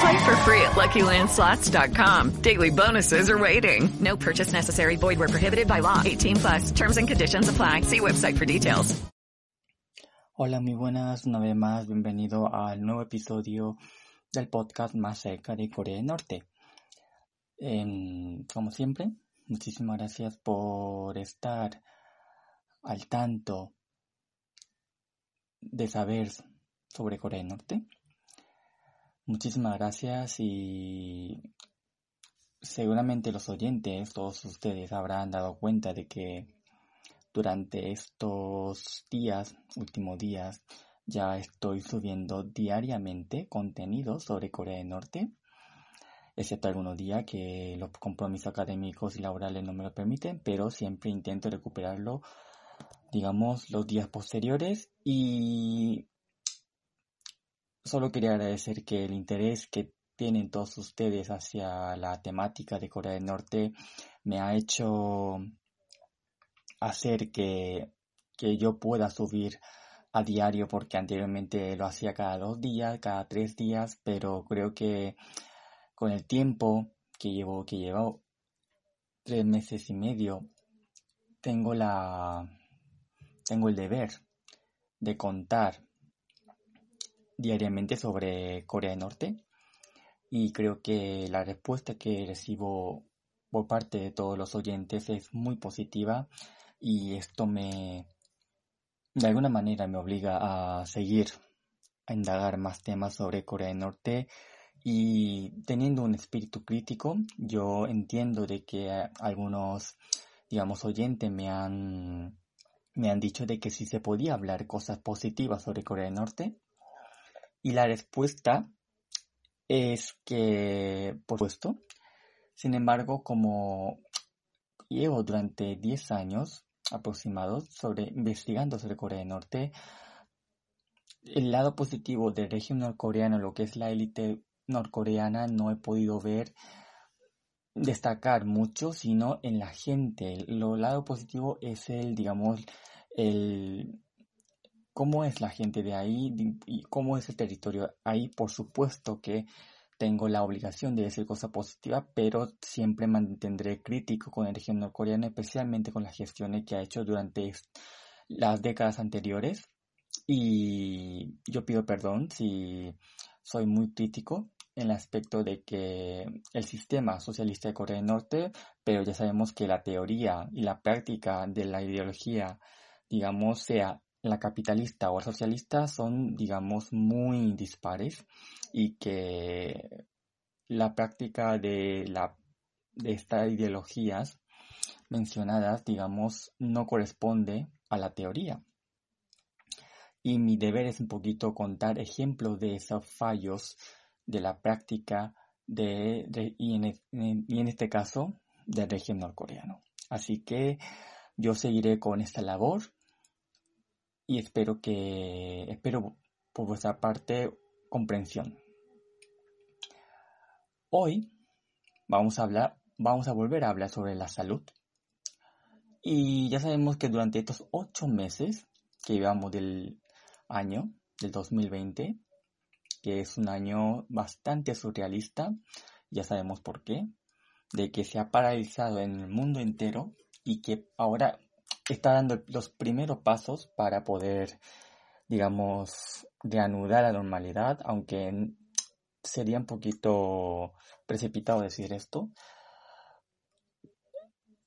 Play for free at LuckyLandSlots.com. Daily bonuses are waiting. No purchase necessary. Void where prohibited by law. 18 plus. Terms and conditions apply. See website for details. Hola, muy buenas. Una vez más, bienvenido al nuevo episodio del podcast más cerca de Corea del Norte. Como siempre, muchísimas gracias por estar al tanto de saber sobre Corea del Norte. Muchísimas gracias y seguramente los oyentes, todos ustedes habrán dado cuenta de que durante estos días, últimos días, ya estoy subiendo diariamente contenido sobre Corea del Norte, excepto algunos días que los compromisos académicos y laborales no me lo permiten, pero siempre intento recuperarlo, digamos, los días posteriores y solo quería agradecer que el interés que tienen todos ustedes hacia la temática de Corea del Norte me ha hecho hacer que, que yo pueda subir a diario porque anteriormente lo hacía cada dos días, cada tres días, pero creo que con el tiempo que llevo, que llevo tres meses y medio, tengo la, tengo el deber de contar diariamente sobre Corea del Norte y creo que la respuesta que recibo por parte de todos los oyentes es muy positiva y esto me de alguna manera me obliga a seguir a indagar más temas sobre Corea del Norte y teniendo un espíritu crítico yo entiendo de que algunos digamos oyentes me han me han dicho de que si se podía hablar cosas positivas sobre Corea del Norte y la respuesta es que, por supuesto, sin embargo, como llevo durante 10 años aproximados sobre investigando sobre Corea del Norte, el lado positivo del régimen norcoreano, lo que es la élite norcoreana, no he podido ver destacar mucho, sino en la gente. Lo lado positivo es el, digamos, el cómo es la gente de ahí y cómo es el territorio ahí. Por supuesto que tengo la obligación de decir cosas positivas, pero siempre mantendré crítico con el régimen norcoreano, especialmente con las gestiones que ha hecho durante las décadas anteriores. Y yo pido perdón si soy muy crítico en el aspecto de que el sistema socialista de Corea del Norte, pero ya sabemos que la teoría y la práctica de la ideología, digamos, sea la capitalista o socialista son, digamos, muy dispares y que la práctica de, la, de estas ideologías mencionadas, digamos, no corresponde a la teoría. Y mi deber es un poquito contar ejemplos de esos fallos de la práctica de, en, y en este caso del régimen norcoreano. Así que yo seguiré con esta labor y espero que, espero por vuestra parte comprensión. Hoy vamos a hablar, vamos a volver a hablar sobre la salud. Y ya sabemos que durante estos ocho meses que llevamos del año, del 2020, que es un año bastante surrealista, ya sabemos por qué, de que se ha paralizado en el mundo entero y que ahora está dando los primeros pasos para poder, digamos, reanudar la normalidad, aunque sería un poquito precipitado decir esto.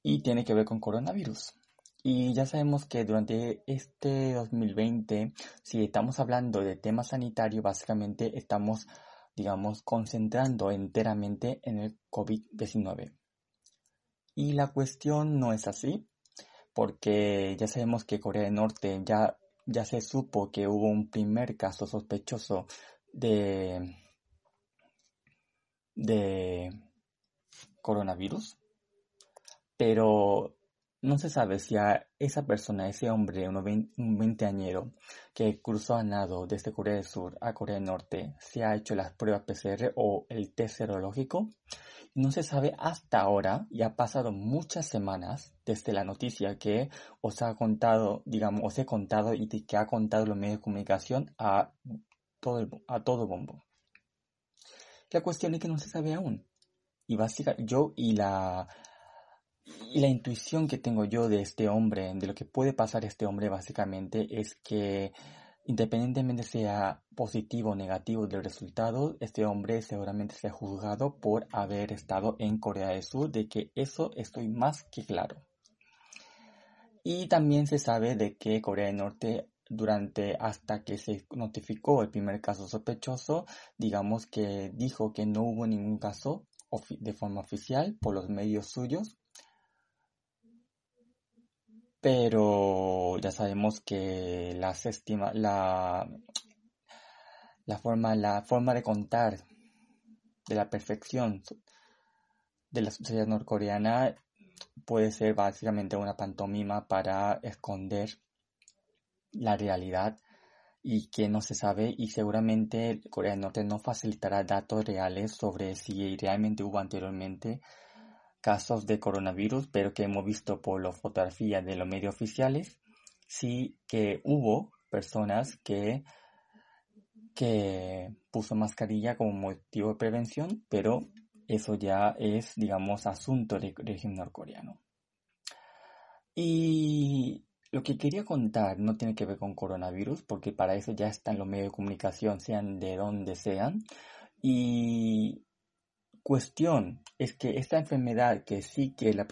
Y tiene que ver con coronavirus. Y ya sabemos que durante este 2020, si estamos hablando de tema sanitario, básicamente estamos, digamos, concentrando enteramente en el COVID-19. Y la cuestión no es así, porque ya sabemos que Corea del Norte ya, ya se supo que hubo un primer caso sospechoso de, de coronavirus, pero no se sabe si a esa persona, ese hombre, un veinteañero que cruzó a nado desde Corea del Sur a Corea del Norte, se ha hecho las pruebas PCR o el test serológico. No se sabe hasta ahora, y ha pasado muchas semanas desde la noticia que os ha contado, digamos, os he contado y que ha contado los medios de comunicación a todo, a todo bombo. La cuestión es que no se sabe aún. Y básicamente yo y la y la intuición que tengo yo de este hombre, de lo que puede pasar este hombre básicamente es que independientemente sea positivo o negativo del resultado, este hombre seguramente sea juzgado por haber estado en Corea del Sur, de que eso estoy más que claro. Y también se sabe de que Corea del Norte durante hasta que se notificó el primer caso sospechoso, digamos que dijo que no hubo ningún caso de forma oficial por los medios suyos, pero ya sabemos que las estima, la, la, forma, la forma de contar de la perfección de la sociedad norcoreana puede ser básicamente una pantomima para esconder la realidad y que no se sabe y seguramente Corea del Norte no facilitará datos reales sobre si realmente hubo anteriormente casos de coronavirus, pero que hemos visto por la fotografía de los medios oficiales, sí que hubo personas que, que puso mascarilla como motivo de prevención, pero eso ya es, digamos, asunto del régimen norcoreano. Y lo que quería contar no tiene que ver con coronavirus, porque para eso ya están los medios de comunicación, sean de donde sean. Y cuestión es que esta enfermedad, que sí que la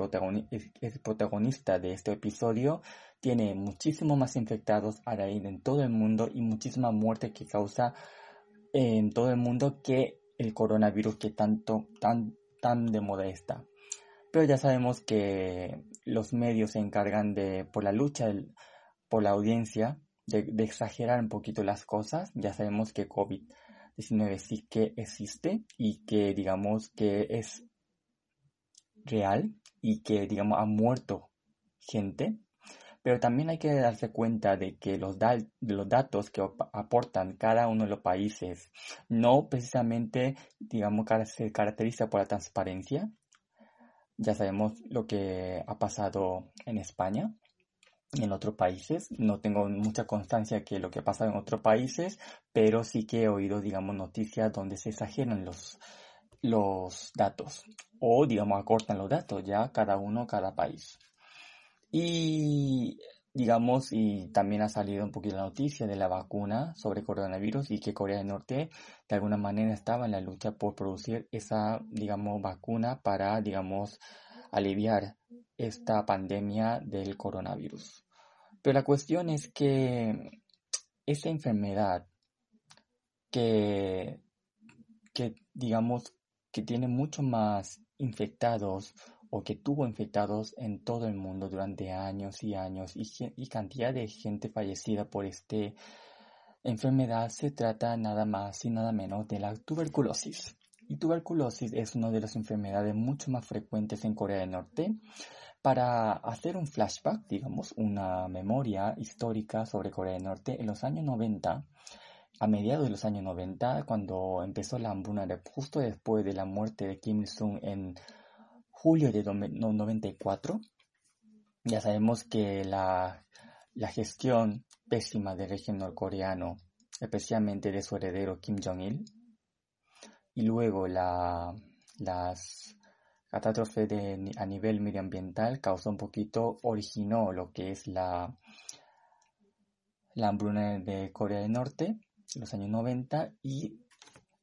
es, protagonista de este episodio, tiene muchísimo más infectados a raíz en todo el mundo y muchísima muerte que causa en todo el mundo que el coronavirus que tanto, tan, tan de moda está. Pero ya sabemos que los medios se encargan de, por la lucha por la audiencia, de, exagerar un poquito las cosas. Ya sabemos que COVID-19 sí que existe y que digamos que es real y que, digamos, ha muerto gente, pero también hay que darse cuenta de que los, los datos que aportan cada uno de los países no precisamente, digamos, se caracteriza por la transparencia. Ya sabemos lo que ha pasado en España en otros países. No tengo mucha constancia que lo que ha pasado en otros países, pero sí que he oído, digamos, noticias donde se exageran los, los datos o digamos acortan los datos ya cada uno, cada país. Y digamos, y también ha salido un poquito la noticia de la vacuna sobre coronavirus y que Corea del Norte de alguna manera estaba en la lucha por producir esa, digamos, vacuna para, digamos, aliviar esta pandemia del coronavirus. Pero la cuestión es que esa enfermedad que, que digamos, que tiene mucho más infectados o que tuvo infectados en todo el mundo durante años y años y, cantidad de gente fallecida por esta enfermedad se trata nada más y nada menos de la tuberculosis. Y tuberculosis es una de las enfermedades mucho más frecuentes en Corea del Norte. Para hacer un flashback, digamos, una memoria histórica sobre Corea del Norte, en los años 90 a mediados de los años 90, cuando empezó la hambruna, justo después de la muerte de Kim Il-sung en julio de 94, ya sabemos que la, gestión pésima del régimen norcoreano, especialmente de su heredero Kim Jong-il, y luego la, las catástrofes a nivel medioambiental causó un poquito, originó lo que es la, la hambruna de Corea del Norte, los años 90 y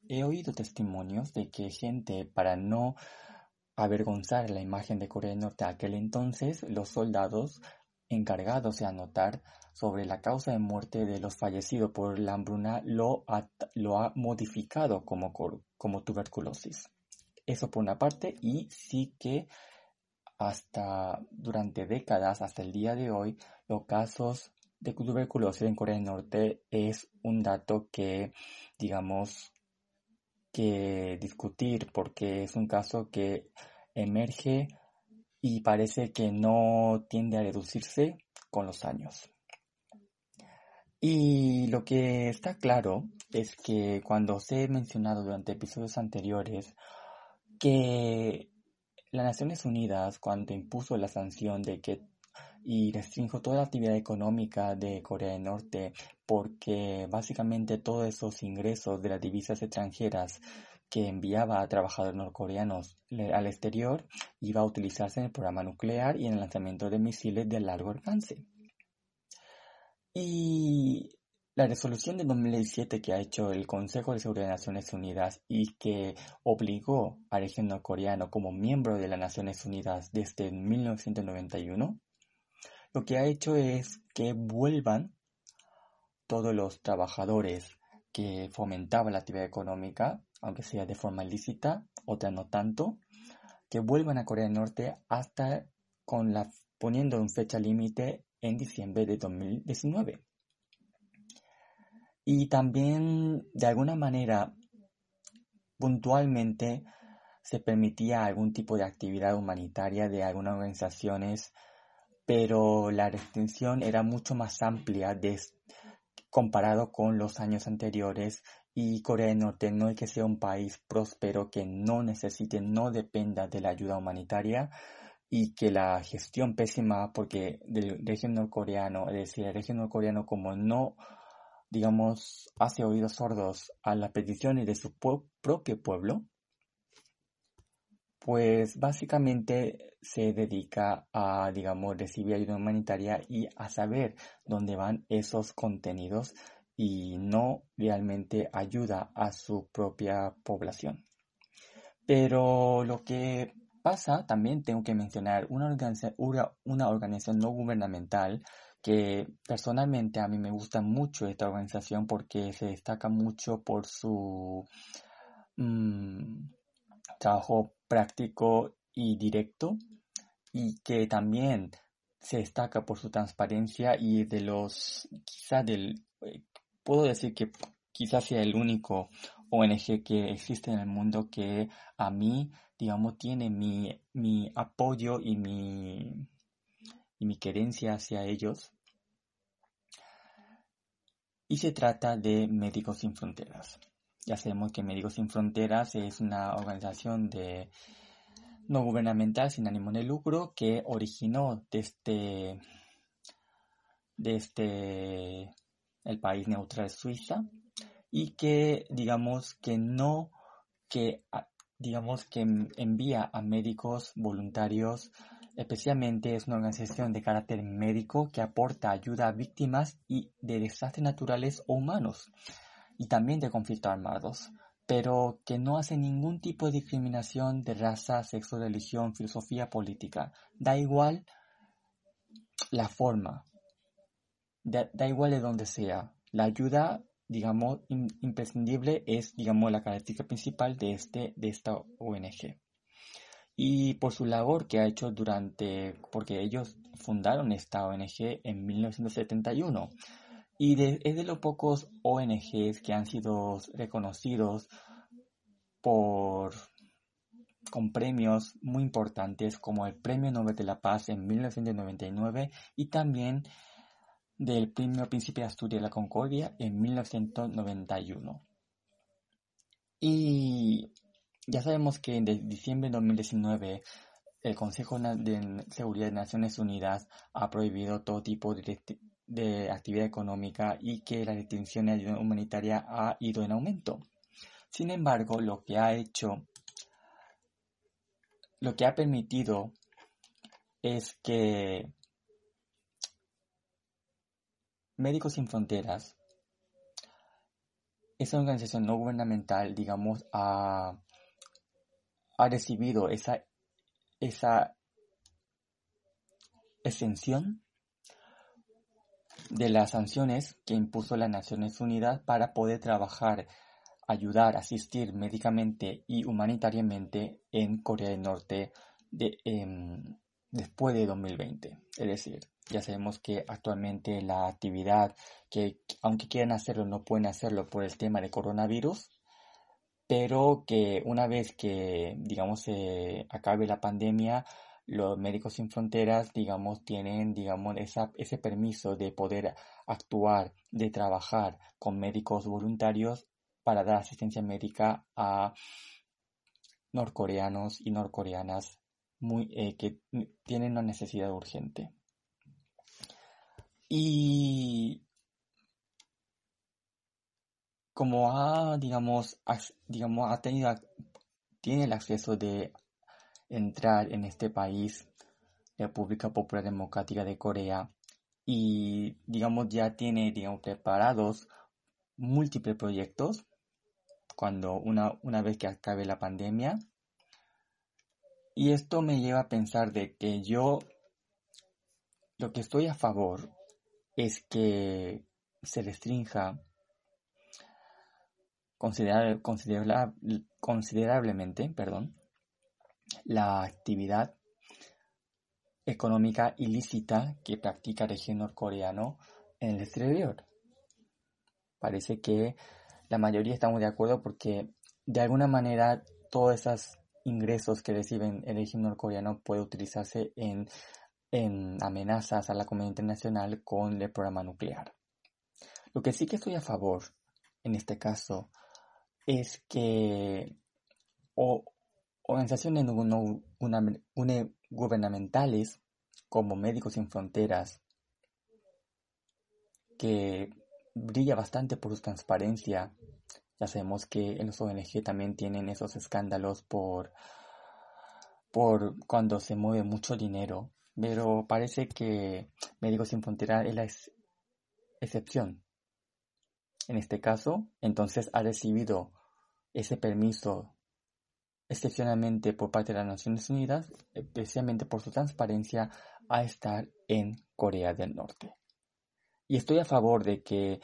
he oído testimonios de que gente para no avergonzar la imagen de Corea del Norte aquel entonces, los soldados encargados de anotar sobre la causa de muerte de los fallecidos por la hambruna lo ha, lo ha modificado como, como tuberculosis. Eso por una parte y sí que hasta durante décadas, hasta el día de hoy, los casos de tuberculosis en Corea del Norte es un dato que, digamos, que discutir porque es un caso que emerge y parece que no tiende a reducirse con los años. Y lo que está claro es que cuando se he mencionado durante episodios anteriores que las Naciones Unidas, cuando impuso la sanción de que y restringió toda la actividad económica de Corea del Norte porque básicamente todos esos ingresos de las divisas extranjeras que enviaba a trabajadores norcoreanos al exterior iba a utilizarse en el programa nuclear y en el lanzamiento de misiles de largo alcance. Y la resolución de 2017 que ha hecho el Consejo de Seguridad de Naciones Unidas y que obligó al régimen norcoreano como miembro de las Naciones Unidas desde 1991, lo que ha hecho es que vuelvan todos los trabajadores que fomentaban la actividad económica, aunque sea de forma ilícita, otra no tanto, que vuelvan a Corea del Norte hasta con la poniendo un fecha límite en diciembre de 2019. Y también, de alguna manera, puntualmente se permitía algún tipo de actividad humanitaria de algunas organizaciones, pero la restricción era mucho más amplia comparado con los años anteriores y Corea del Norte no es que sea un país próspero que no necesite, no dependa de la ayuda humanitaria, y que la gestión pésima porque del régimen norcoreano, es decir, el régimen norcoreano como no, digamos, hace oídos sordos a las peticiones de su propio pueblo, pues básicamente se dedica a, digamos, recibir ayuda humanitaria y a saber dónde van esos contenidos y no realmente ayuda a su propia población. Pero lo que pasa, también tengo que mencionar una, una organización no gubernamental que personalmente a mí me gusta mucho esta organización porque se destaca mucho por su mm, trabajo práctico y directo y que también se destaca por su transparencia y de los quizás del eh, puedo decir que quizás sea el único ONG que existe en el mundo que a mí digamos, tiene mi, mi apoyo y mi, y mi querencia hacia ellos. Y se trata de Médicos Sin Fronteras. Ya sabemos que Médicos Sin Fronteras es una organización de no gubernamental sin ánimo de lucro que originó desde, desde el país neutral Suiza y que digamos que no que digamos que envía a médicos voluntarios, especialmente es una organización de carácter médico que aporta ayuda a víctimas y de desastres naturales o humanos y también de conflictos armados, pero que no hace ningún tipo de discriminación de raza, sexo, religión, filosofía política. Da igual la forma, da, igual de donde sea. La ayuda digamos, imprescindible es, digamos, la característica principal de, este, de esta ONG. Y por su labor que ha hecho durante, porque ellos fundaron esta ONG en 1971. Y es de los pocos ONGs que han sido reconocidos por con premios muy importantes como el Premio Nobel de la Paz en 1999 y también del Premio Príncipe de Asturias de la Concordia en 1991. Y ya sabemos que en diciembre de 2019 el Consejo de Seguridad de Naciones Unidas ha prohibido todo tipo de, de actividad económica y que la restricción de ayuda humanitaria ha ido en aumento. Sin embargo, lo que ha hecho, lo que ha permitido es que Médicos Sin Fronteras, esa organización no gubernamental, digamos, ha, recibido esa, esa exención de las sanciones que impuso las Naciones Unidas para poder trabajar, ayudar, asistir médicamente y humanitariamente en Corea del Norte de, em, después de 2020. Es decir, ya sabemos que actualmente la actividad, que aunque quieran hacerlo, no pueden hacerlo por el tema de coronavirus, pero que una vez que, digamos, se acabe la pandemia, los médicos sin fronteras, digamos, tienen, digamos, ese permiso de poder actuar, de trabajar con médicos voluntarios para dar asistencia médica a norcoreanos y norcoreanas eh, que tienen una necesidad urgente. Y como ha, digamos, digamos, ha tenido, tiene el acceso de entrar en este país, República Popular Democrática de Corea, y digamos ya tiene, digamos, preparados múltiples proyectos cuando una, una vez que acabe la pandemia. Y esto me lleva a pensar de que yo lo que estoy a favor es que se restrinja considerablemente perdón, la actividad económica ilícita que practica el régimen norcoreano en el exterior. Parece que la mayoría estamos de acuerdo porque de alguna manera todos esos ingresos que reciben el régimen norcoreano puede utilizarse en, en amenazas a la comunidad internacional con el programa nuclear. Lo que sí que estoy a favor en este caso es que organizaciones gubernamentales como Médicos Sin Fronteras, que brilla bastante por su transparencia. Ya sabemos que en los ONG también tienen esos escándalos por, por cuando se mueve mucho dinero, pero parece que Médicos Sin Fronteras es la excepción. En este caso, entonces ha recibido ese permiso excepcionalmente por parte de las Naciones Unidas, especialmente por su transparencia a estar en Corea del Norte. Y estoy a favor de que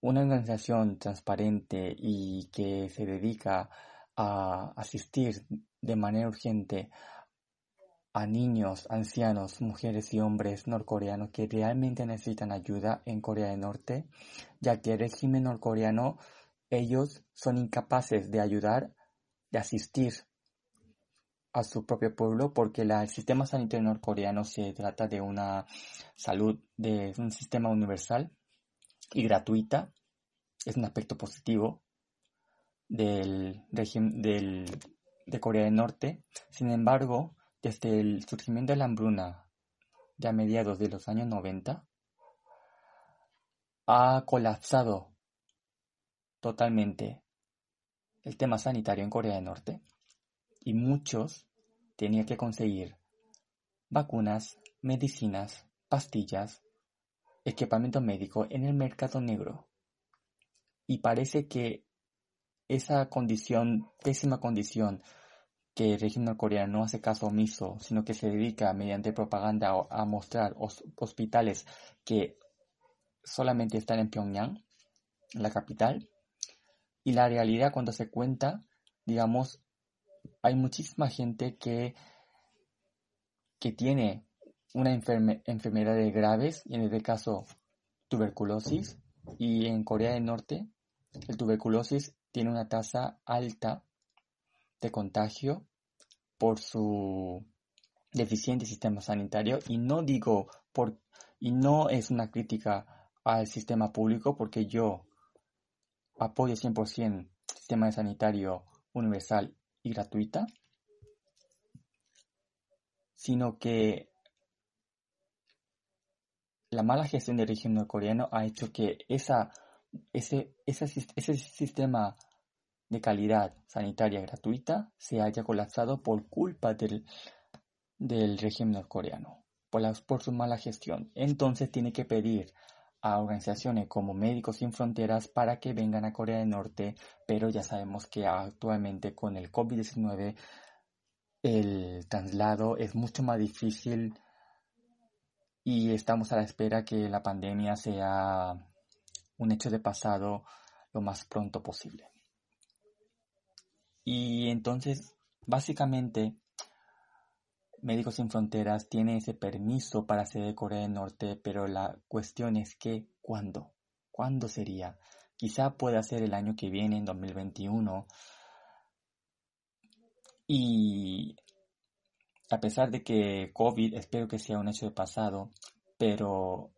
una organización transparente y que se dedica a asistir de manera urgente a niños, ancianos, mujeres y hombres norcoreanos que realmente necesitan ayuda en Corea del Norte, ya que el régimen norcoreano, ellos son incapaces de ayudar de asistir a su propio pueblo porque el sistema sanitario norcoreano se trata de una salud, de un sistema universal y gratuita. Es un aspecto positivo del régimen de Corea del Norte. Sin embargo, desde el surgimiento de la hambruna de a mediados de los años 90, ha colapsado totalmente el tema sanitario en Corea del Norte y muchos tenían que conseguir vacunas, medicinas, pastillas, equipamiento médico en el mercado negro. Y parece que esa condición, pésima condición, que el régimen coreano no hace caso omiso, sino que se dedica mediante propaganda a mostrar hospitales que solamente están en Pyongyang, la capital, y la realidad cuando se cuenta, digamos, hay muchísima gente que, que tiene una enfermedad de graves, y en este caso tuberculosis, y en Corea del Norte el tuberculosis tiene una tasa alta de contagio por su deficiente sistema sanitario y no digo por y no es una crítica al sistema público porque yo apoyo 100% sistema sanitario universal y gratuita, sino que la mala gestión del régimen norcoreano ha hecho que esa, ese, ese sistema de calidad sanitaria gratuita se haya colapsado por culpa del, del régimen norcoreano, por, por su mala gestión. Entonces tiene que pedir a organizaciones como Médicos Sin Fronteras para que vengan a Corea del Norte, pero ya sabemos que actualmente con el COVID-19 el traslado es mucho más difícil y estamos a la espera que la pandemia sea un hecho de pasado lo más pronto posible. Y entonces, básicamente, Médicos Sin Fronteras tiene ese permiso para hacer de Corea del Norte, pero la cuestión es que, ¿cuándo? ¿Cuándo sería? Quizá pueda ser el año que viene, en 2021. Y a pesar de que COVID espero que sea un hecho de pasado, pero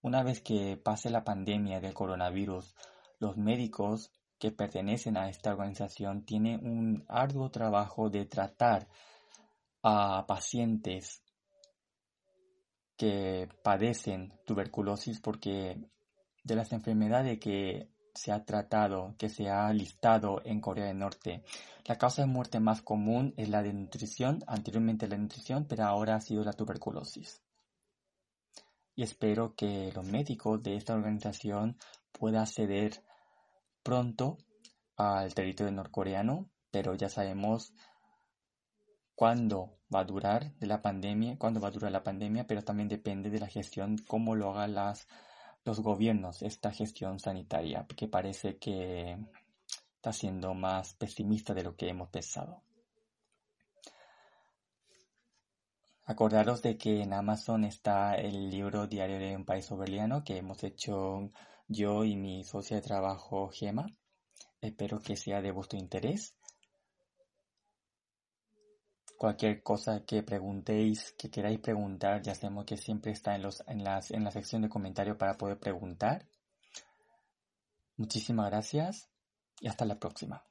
una vez que pase la pandemia del coronavirus, los médicos que pertenecen a esta organización tienen un arduo trabajo de tratar a pacientes que padecen tuberculosis porque de las enfermedades que se ha tratado, que se ha listado en Corea del Norte, la causa de muerte más común es la de nutrición, anteriormente la nutrición, pero ahora ha sido la tuberculosis. Y espero que los médicos de esta organización puedan acceder pronto al territorio norcoreano, pero ya sabemos cuándo va a durar de la pandemia, cuándo va a durar la pandemia, pero también depende de la gestión, cómo lo hagan los gobiernos, esta gestión sanitaria, que parece que está siendo más pesimista de lo que hemos pensado. Acordaros de que en Amazon está el libro Diario de un país soberano que hemos hecho yo y mi socia de trabajo Gema. Espero que sea de vuestro interés. Cualquier cosa que preguntéis, que queráis preguntar, ya sabemos que siempre está en, los, en, las, en la sección de comentarios para poder preguntar. Muchísimas gracias y hasta la próxima.